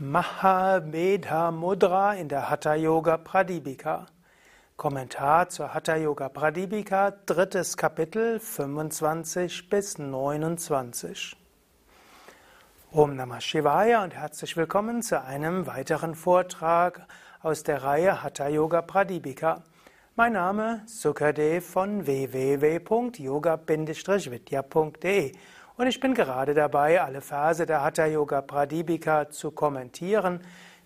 Mahamedha Mudra in der Hatha Yoga Pradipika. Kommentar zur Hatha Yoga Pradipika, drittes Kapitel 25 bis 29. Om Namah Shivaya und herzlich willkommen zu einem weiteren Vortrag aus der Reihe Hatha Yoga Pradipika. Mein Name Sukadev von www.yoga-vidya.de und ich bin gerade dabei, alle Verse der Hatha Yoga Pradipika zu kommentieren.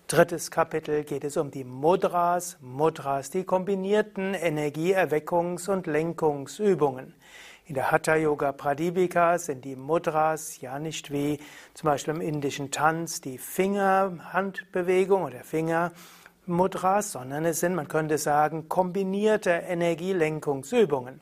Drittes Kapitel geht es um die Mudras, Mudras, die kombinierten Energieerweckungs- und Lenkungsübungen. In der Hatha Yoga Pradipika sind die Mudras ja nicht wie zum Beispiel im indischen Tanz die Fingerhandbewegung oder Fingermudras, sondern es sind, man könnte sagen, kombinierte Energielenkungsübungen.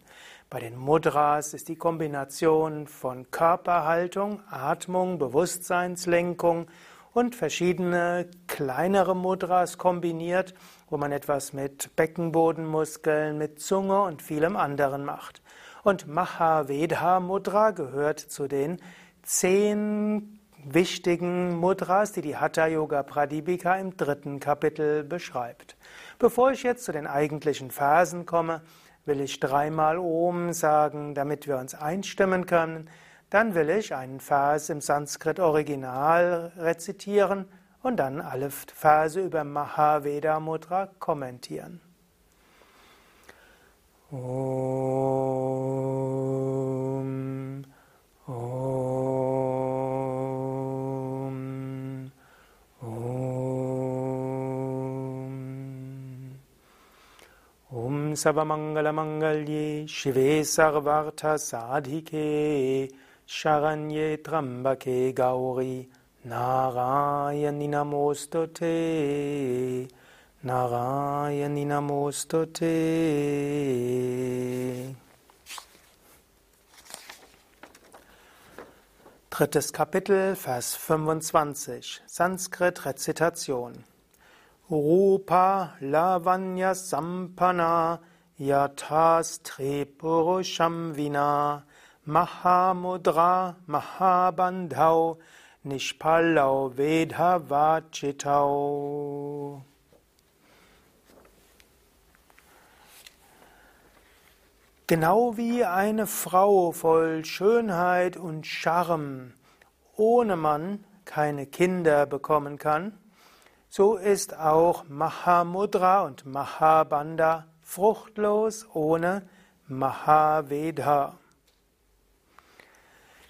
Bei den Mudras ist die Kombination von Körperhaltung, Atmung, Bewusstseinslenkung und verschiedene kleinere Mudras kombiniert, wo man etwas mit Beckenbodenmuskeln, mit Zunge und vielem anderen macht. Und Mahavedha Mudra gehört zu den zehn wichtigen Mudras, die die Hatha Yoga Pradipika im dritten Kapitel beschreibt. Bevor ich jetzt zu den eigentlichen Versen komme, will ich dreimal Om sagen, damit wir uns einstimmen können. Dann will ich einen Vers im Sanskrit-Original rezitieren und dann alle Verse über Mahaveda Mudra kommentieren. Om, Om Savamangalamangalye Shive Sarvartha Sadhike Sharanye Trambake Gauri Narayani Namostute Narayani Namostute Drittes Kapitel, Vers 25 Sanskrit-Rezitation Rupa Lavanya Sampana Yathastri Purusham Vina Mahamudra Mahabandhau Nishpalau Vedhavachitau Genau wie eine Frau voll Schönheit und Charme ohne Mann keine Kinder bekommen kann, so ist auch Mahamudra und Mahabandha fruchtlos ohne Mahaveda.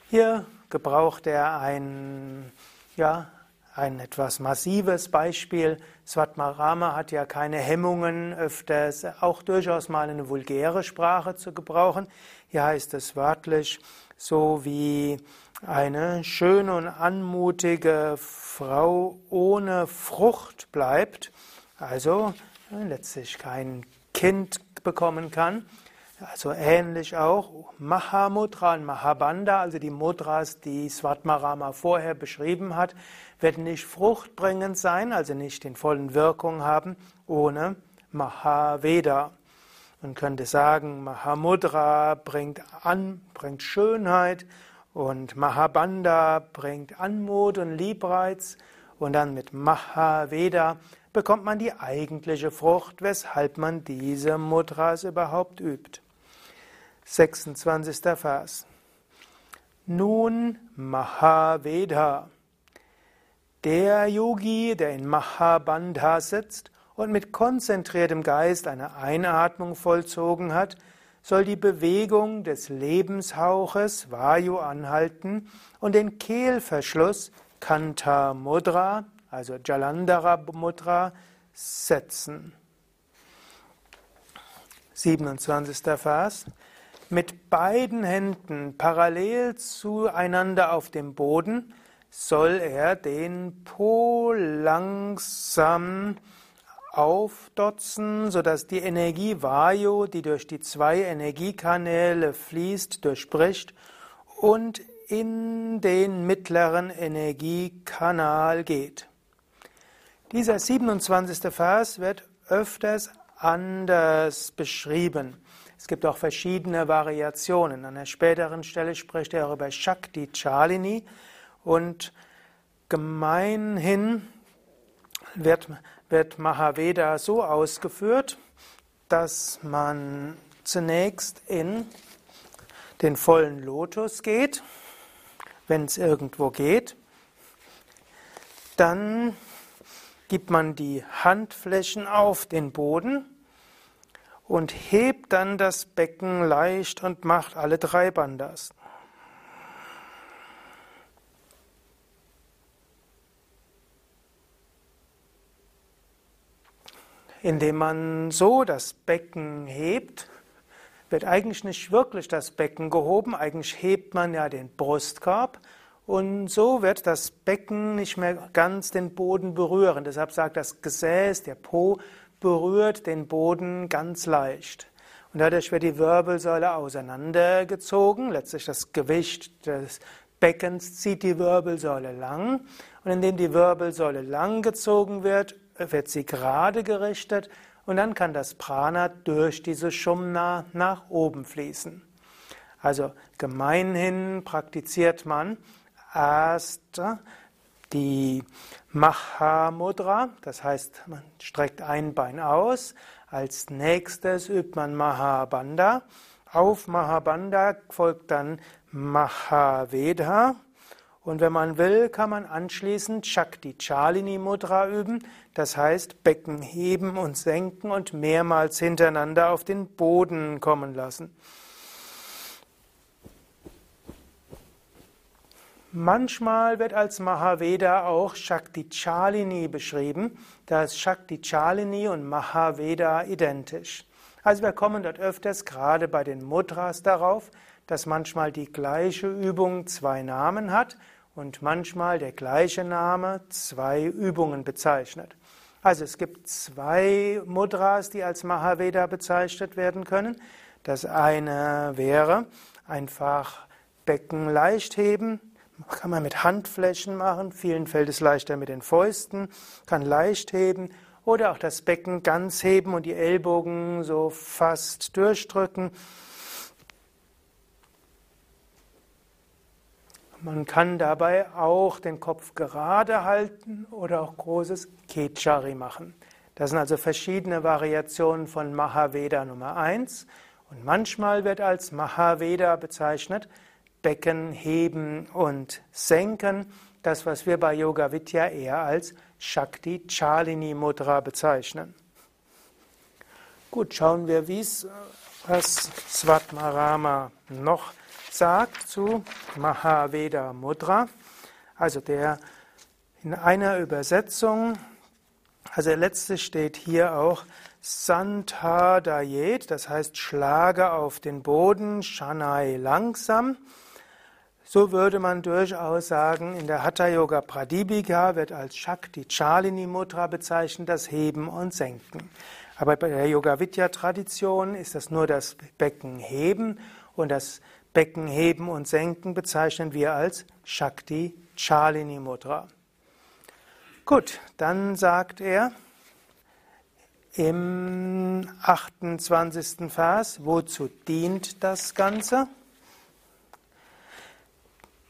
Hier gebraucht er ein, ja, ein etwas massives Beispiel. Svatmarama hat ja keine Hemmungen, öfters auch durchaus mal eine vulgäre Sprache zu gebrauchen. Hier heißt es wörtlich, so wie eine schöne und anmutige Frau ohne Frucht bleibt, also letztlich kein Kind bekommen kann. Also ähnlich auch Mahamudra und Mahabandha, also die Mudras, die Svatmarama vorher beschrieben hat, werden nicht fruchtbringend sein, also nicht den vollen Wirkung haben, ohne Mahaveda. Man könnte sagen, Mahamudra bringt an, bringt Schönheit und Mahabandha bringt Anmut und Liebreiz und dann mit Mahaveda bekommt man die eigentliche Frucht, weshalb man diese Mudras überhaupt übt. 26. Vers. Nun Mahaveda. Der Yogi, der in Mahabandha sitzt und mit konzentriertem Geist eine Einatmung vollzogen hat, soll die Bewegung des Lebenshauches Vayu anhalten und den Kehlverschluss Kanta Mudra, also Jalandhara Mudra, setzen. 27. Vers. Mit beiden Händen parallel zueinander auf dem Boden soll er den Po langsam aufdotzen, sodass die Energie Vayu, die durch die zwei Energiekanäle fließt, durchbricht und in den mittleren Energiekanal geht. Dieser 27. Vers wird öfters anders beschrieben. Es gibt auch verschiedene Variationen. An einer späteren Stelle spricht er über Shakti Chalini und gemeinhin wird, wird Mahaveda so ausgeführt, dass man zunächst in den vollen Lotus geht, wenn es irgendwo geht. Dann gibt man die Handflächen auf den Boden und hebt dann das Becken leicht und macht alle drei Bandas. Indem man so das Becken hebt, wird eigentlich nicht wirklich das Becken gehoben, eigentlich hebt man ja den Brustkorb und so wird das Becken nicht mehr ganz den Boden berühren. Deshalb sagt das Gesäß, der Po berührt den Boden ganz leicht. Und dadurch wird die Wirbelsäule auseinandergezogen. Letztlich das Gewicht des Beckens zieht die Wirbelsäule lang. Und indem die Wirbelsäule lang gezogen wird, wird sie gerade gerichtet und dann kann das Prana durch diese Shumna nach oben fließen. Also gemeinhin praktiziert man erst die Mahamudra, das heißt, man streckt ein Bein aus. Als nächstes übt man Mahabandha. Auf Mahabandha folgt dann Mahaveda. Und wenn man will, kann man anschließend Shakti Chalini Mudra üben, das heißt Becken heben und senken und mehrmals hintereinander auf den Boden kommen lassen. Manchmal wird als Mahaveda auch Shakti Chalini beschrieben. Da ist Shakti Chalini und Mahaveda identisch. Also wir kommen dort öfters gerade bei den Mudras darauf, dass manchmal die gleiche Übung zwei Namen hat und manchmal der gleiche Name zwei Übungen bezeichnet. Also es gibt zwei Mudras, die als Mahaveda bezeichnet werden können. Das eine wäre einfach Becken leicht heben, kann man mit Handflächen machen, vielen fällt es leichter mit den Fäusten, kann leicht heben oder auch das Becken ganz heben und die Ellbogen so fast durchdrücken. Man kann dabei auch den Kopf gerade halten oder auch großes Kechari machen. Das sind also verschiedene Variationen von Mahaveda Nummer 1 und manchmal wird als Mahaveda bezeichnet Becken heben und senken, das was wir bei Yoga Vidya eher als Shakti Chalini Mudra bezeichnen. Gut, schauen wir, wie es was Svatmarama noch sagt zu Mahaveda Mudra. Also der in einer Übersetzung, also letztlich steht hier auch Santadayet, das heißt schlage auf den Boden, Shanai langsam. So würde man durchaus sagen, in der Hatha Yoga Pradipika wird als Shakti Chalini Mudra bezeichnet das Heben und Senken. Aber bei der Yoga Vidya Tradition ist das nur das Becken heben und das Becken heben und senken bezeichnen wir als Shakti Chalini Mudra. Gut, dann sagt er im 28. Vers, wozu dient das Ganze?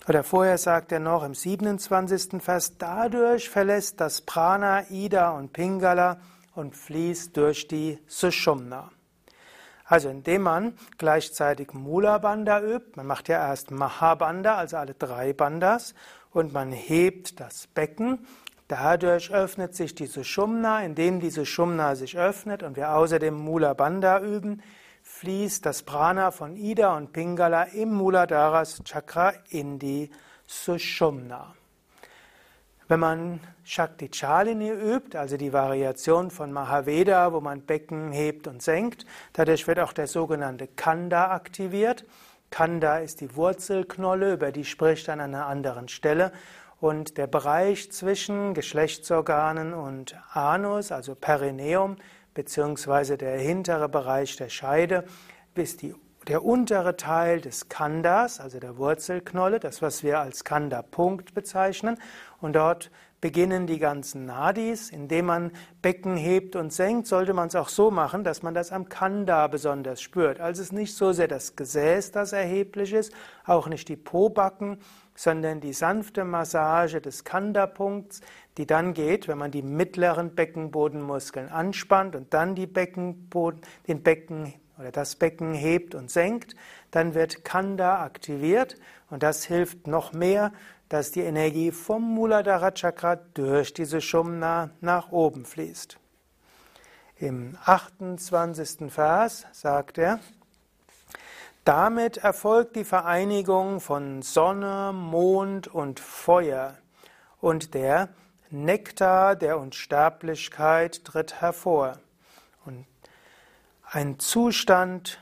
Oder vorher sagt er noch im 27. Vers, dadurch verlässt das Prana, Ida und Pingala und fließt durch die Sushumna. Also indem man gleichzeitig Mula Bandha übt, man macht ja erst Mahabandha, also alle drei Bandhas, und man hebt das Becken. Dadurch öffnet sich die Sushumna, indem die Sushumna sich öffnet und wir außerdem Mula Bandha üben, fließt das Prana von Ida und Pingala im Muladharas Chakra in die Sushumna. Wenn man Shakti Chalini übt, also die Variation von Mahaveda, wo man Becken hebt und senkt, dadurch wird auch der sogenannte Kanda aktiviert. Kanda ist die Wurzelknolle, über die spricht an einer anderen Stelle. Und der Bereich zwischen Geschlechtsorganen und Anus, also Perineum, beziehungsweise der hintere Bereich der Scheide, ist die der untere Teil des Kandas, also der Wurzelknolle, das, was wir als Kanda-Punkt bezeichnen. Und dort beginnen die ganzen Nadis. Indem man Becken hebt und senkt, sollte man es auch so machen, dass man das am Kanda besonders spürt. Also es ist nicht so sehr das Gesäß, das erheblich ist, auch nicht die Pobacken, sondern die sanfte Massage des Kanda-Punkts, die dann geht, wenn man die mittleren Beckenbodenmuskeln anspannt und dann Beckenboden, den Becken oder das Becken hebt und senkt, dann wird Kanda aktiviert und das hilft noch mehr, dass die Energie vom Muladhara Chakra durch diese Shumna nach oben fließt. Im 28. Vers sagt er, damit erfolgt die Vereinigung von Sonne, Mond und Feuer und der Nektar der Unsterblichkeit tritt hervor. Ein Zustand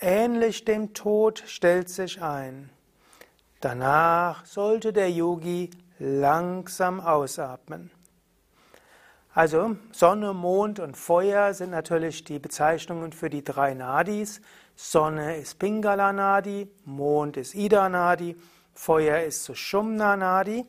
ähnlich dem Tod stellt sich ein. Danach sollte der Yogi langsam ausatmen. Also Sonne, Mond und Feuer sind natürlich die Bezeichnungen für die drei Nadis. Sonne ist Pingala Nadi, Mond ist Ida Nadi, Feuer ist Sushumna Nadi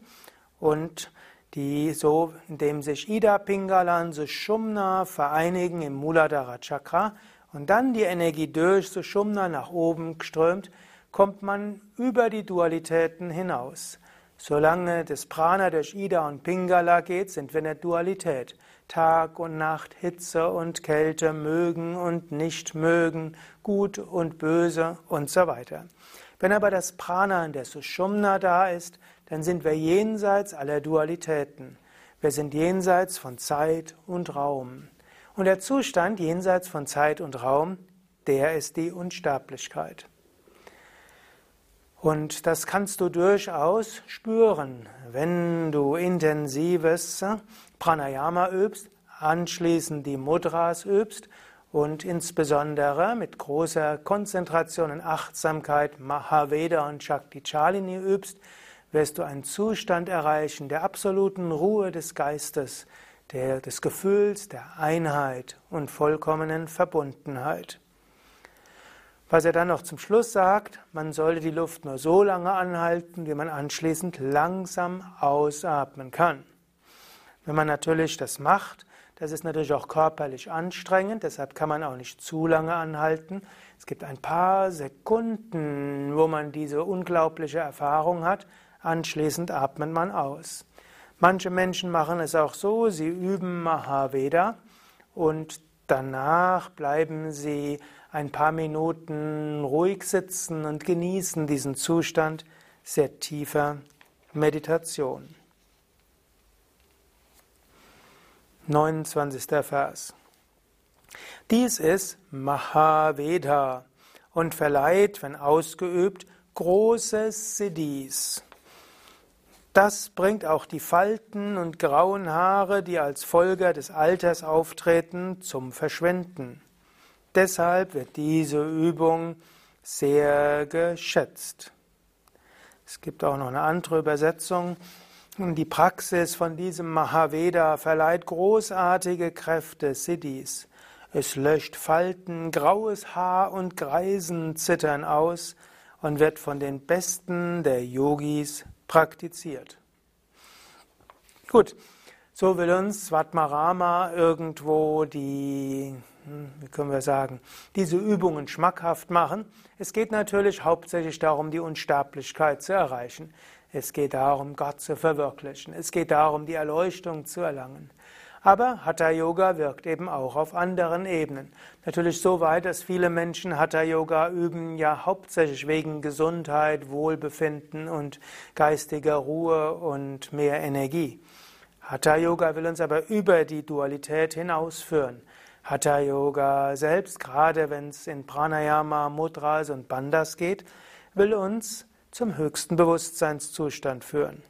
und die so, indem sich Ida, Pingala und Sushumna vereinigen im Muladhara Chakra und dann die Energie durch Sushumna nach oben strömt, kommt man über die Dualitäten hinaus. Solange das Prana durch Ida und Pingala geht, sind wir in der Dualität. Tag und Nacht, Hitze und Kälte, mögen und nicht mögen, gut und böse und so weiter. Wenn aber das Prana in der Sushumna da ist, dann sind wir jenseits aller Dualitäten. Wir sind jenseits von Zeit und Raum. Und der Zustand jenseits von Zeit und Raum, der ist die Unsterblichkeit. Und das kannst du durchaus spüren, wenn du intensives Pranayama übst, anschließend die Mudras übst und insbesondere mit großer Konzentration und Achtsamkeit Mahaveda und Shakti Chalini übst, wirst du einen Zustand erreichen der absoluten Ruhe des Geistes, der, des Gefühls der Einheit und vollkommenen Verbundenheit. Was er dann noch zum Schluss sagt, man sollte die Luft nur so lange anhalten, wie man anschließend langsam ausatmen kann. Wenn man natürlich das macht, das ist natürlich auch körperlich anstrengend, deshalb kann man auch nicht zu lange anhalten. Es gibt ein paar Sekunden, wo man diese unglaubliche Erfahrung hat, Anschließend atmet man aus. Manche Menschen machen es auch so, sie üben Mahaveda und danach bleiben sie ein paar Minuten ruhig sitzen und genießen diesen Zustand sehr tiefer Meditation. 29. Vers. Dies ist Mahaveda und verleiht, wenn ausgeübt, große Siddhis. Das bringt auch die Falten und grauen Haare, die als Folge des Alters auftreten, zum Verschwinden. Deshalb wird diese Übung sehr geschätzt. Es gibt auch noch eine andere Übersetzung. Die Praxis von diesem Mahaveda verleiht großartige Kräfte Siddhis. Es löscht Falten, graues Haar und Greisen zittern aus und wird von den Besten der Yogis praktiziert. Gut, so will uns Svatmarama irgendwo die, hm, wie können wir sagen, diese Übungen schmackhaft machen. Es geht natürlich hauptsächlich darum, die Unsterblichkeit zu erreichen. Es geht darum, Gott zu verwirklichen. Es geht darum, die Erleuchtung zu erlangen. Aber Hatha Yoga wirkt eben auch auf anderen Ebenen. Natürlich so weit, dass viele Menschen Hatha Yoga üben, ja hauptsächlich wegen Gesundheit, Wohlbefinden und geistiger Ruhe und mehr Energie. Hatha Yoga will uns aber über die Dualität hinausführen. Hatha Yoga selbst, gerade wenn es in Pranayama, Mudras und Bandhas geht, will uns zum höchsten Bewusstseinszustand führen.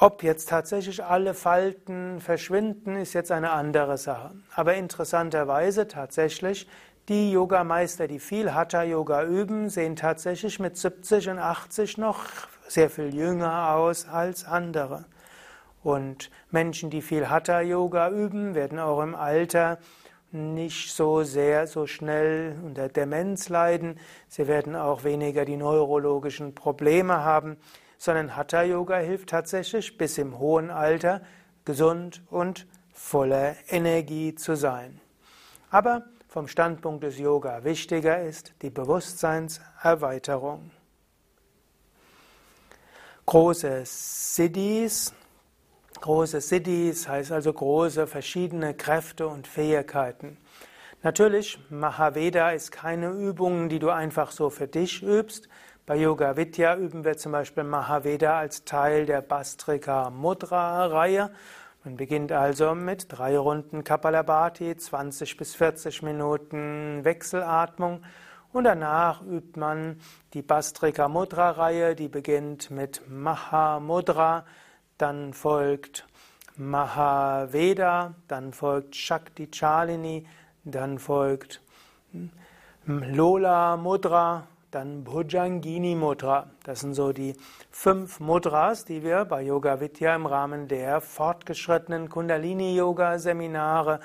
Ob jetzt tatsächlich alle Falten verschwinden, ist jetzt eine andere Sache. Aber interessanterweise tatsächlich, die Yogameister, die viel Hatha-Yoga üben, sehen tatsächlich mit 70 und 80 noch sehr viel jünger aus als andere. Und Menschen, die viel Hatha-Yoga üben, werden auch im Alter nicht so sehr, so schnell unter Demenz leiden. Sie werden auch weniger die neurologischen Probleme haben, sondern Hatha Yoga hilft tatsächlich bis im hohen Alter gesund und voller Energie zu sein. Aber vom Standpunkt des Yoga wichtiger ist die Bewusstseinserweiterung. Große Siddhis, große Siddhis heißt also große verschiedene Kräfte und Fähigkeiten. Natürlich, Mahaveda ist keine Übung, die du einfach so für dich übst. Bei Yoga Vidya üben wir zum Beispiel Mahaveda als Teil der Bastrika Mudra Reihe man beginnt also mit drei Runden Kapalabhati, 20 bis 40 Minuten Wechselatmung und danach übt man die Bastrika Mudra Reihe, die beginnt mit Mahamudra, dann folgt Mahaveda, dann folgt Shakti Chalini, dann folgt Lola Mudra, dann Bhujangini Mudra. Das sind so die fünf Mudras, die wir bei Yoga Vidya im Rahmen der fortgeschrittenen Kundalini Yoga Seminare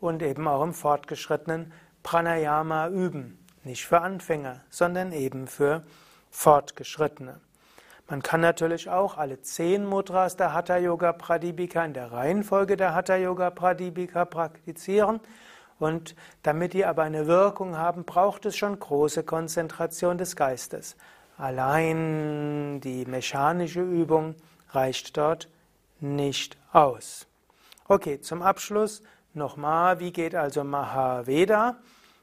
und eben auch im fortgeschrittenen Pranayama üben. Nicht für Anfänger, sondern eben für Fortgeschrittene. Man kann natürlich auch alle zehn Mudras der Hatha Yoga Pradipika in der Reihenfolge der Hatha Yoga Pradipika praktizieren. Und damit die aber eine Wirkung haben, braucht es schon große Konzentration des Geistes. Allein die mechanische Übung reicht dort nicht aus. Okay, zum Abschluss nochmal, wie geht also Mahaveda?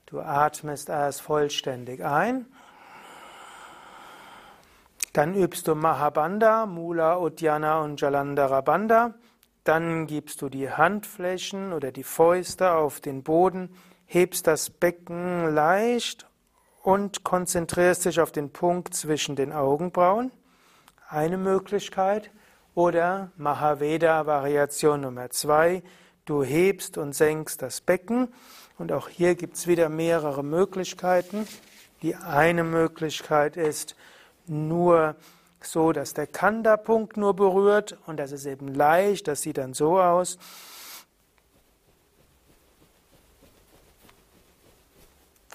Du atmest erst vollständig ein. Dann übst du Mahabandha, Mula, Uddiyana und Jalandhara Bandha. Dann gibst du die Handflächen oder die Fäuste auf den Boden, hebst das Becken leicht und konzentrierst dich auf den Punkt zwischen den Augenbrauen. Eine Möglichkeit. Oder Mahaveda Variation Nummer zwei. Du hebst und senkst das Becken. Und auch hier gibt es wieder mehrere Möglichkeiten. Die eine Möglichkeit ist, nur so, dass der Kanda-Punkt nur berührt und das ist eben leicht, das sieht dann so aus.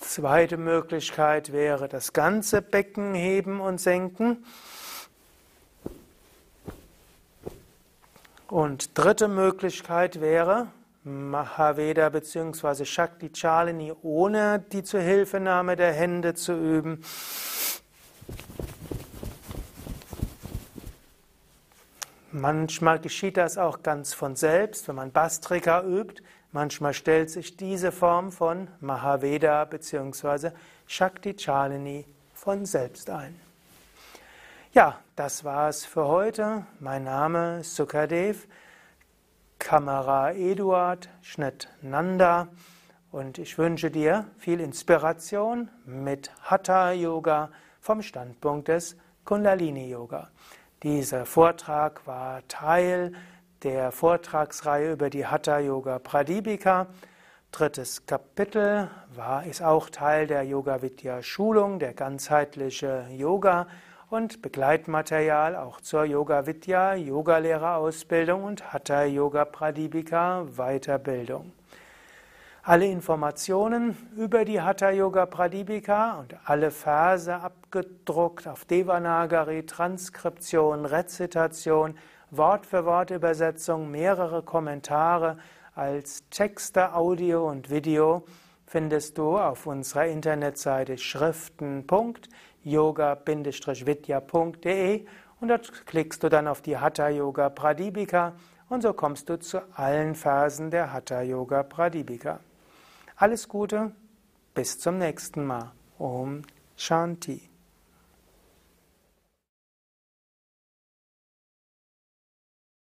Zweite Möglichkeit wäre das ganze Becken heben und senken. Und dritte Möglichkeit wäre Mahaveda bzw. Shakti Chalini ohne die Zuhilfenahme der Hände zu üben. Manchmal geschieht das auch ganz von selbst, wenn man Bastrika übt. Manchmal stellt sich diese Form von Mahaveda bzw. Shakti Chalini von selbst ein. Ja, das war's für heute. Mein Name ist Sukadev, Kamera Eduard, Schnitt Nanda und ich wünsche dir viel Inspiration mit Hatha Yoga vom Standpunkt des Kundalini Yoga. Dieser Vortrag war Teil der Vortragsreihe über die Hatha Yoga Pradipika. Drittes Kapitel war, ist auch Teil der Yoga Vidya Schulung, der ganzheitliche Yoga und Begleitmaterial auch zur Yoga Vidya Yogalehrerausbildung und Hatha Yoga Pradipika Weiterbildung. Alle Informationen über die Hatha Yoga Pradipika und alle Verse abgedruckt auf Devanagari, Transkription, Rezitation, Wort für Wort Übersetzung, mehrere Kommentare als Texte, Audio und Video findest du auf unserer Internetseite schriften.yoga-vidya.de und dort klickst du dann auf die Hatha Yoga Pradipika und so kommst du zu allen Versen der Hatha Yoga Pradipika. Alles Gute, bis zum nächsten Mal. Om Shanti.